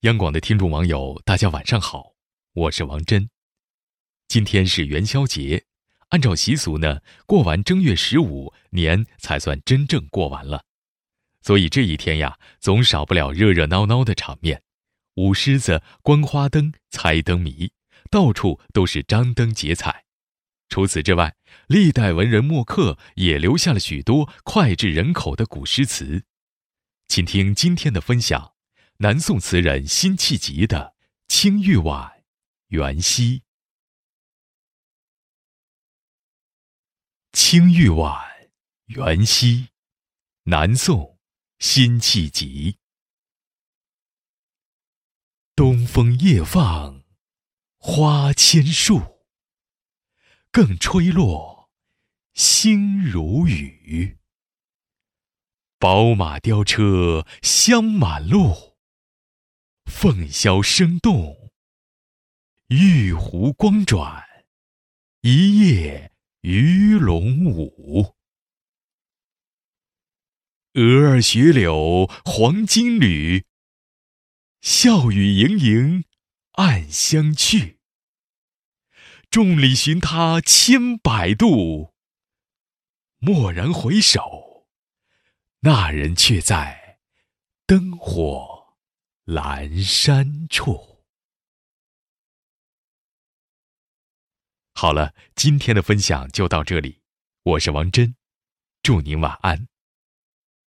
央广的听众网友，大家晚上好，我是王真。今天是元宵节，按照习俗呢，过完正月十五，年才算真正过完了。所以这一天呀，总少不了热热闹闹的场面，舞狮子、观花灯、猜灯谜，到处都是张灯结彩。除此之外，历代文人墨客也留下了许多脍炙人口的古诗词。请听今天的分享。南宋词人辛弃疾的《青玉碗·元夕》。《青玉碗·元夕》，南宋，辛弃疾。东风夜放花千树，更吹落，星如雨。宝马雕车香满路。凤箫声动，玉壶光转，一夜鱼龙舞。蛾儿雪柳黄金缕，笑语盈盈暗香去。众里寻他千百度，蓦然回首，那人却在灯火。阑珊处。好了，今天的分享就到这里，我是王真，祝您晚安。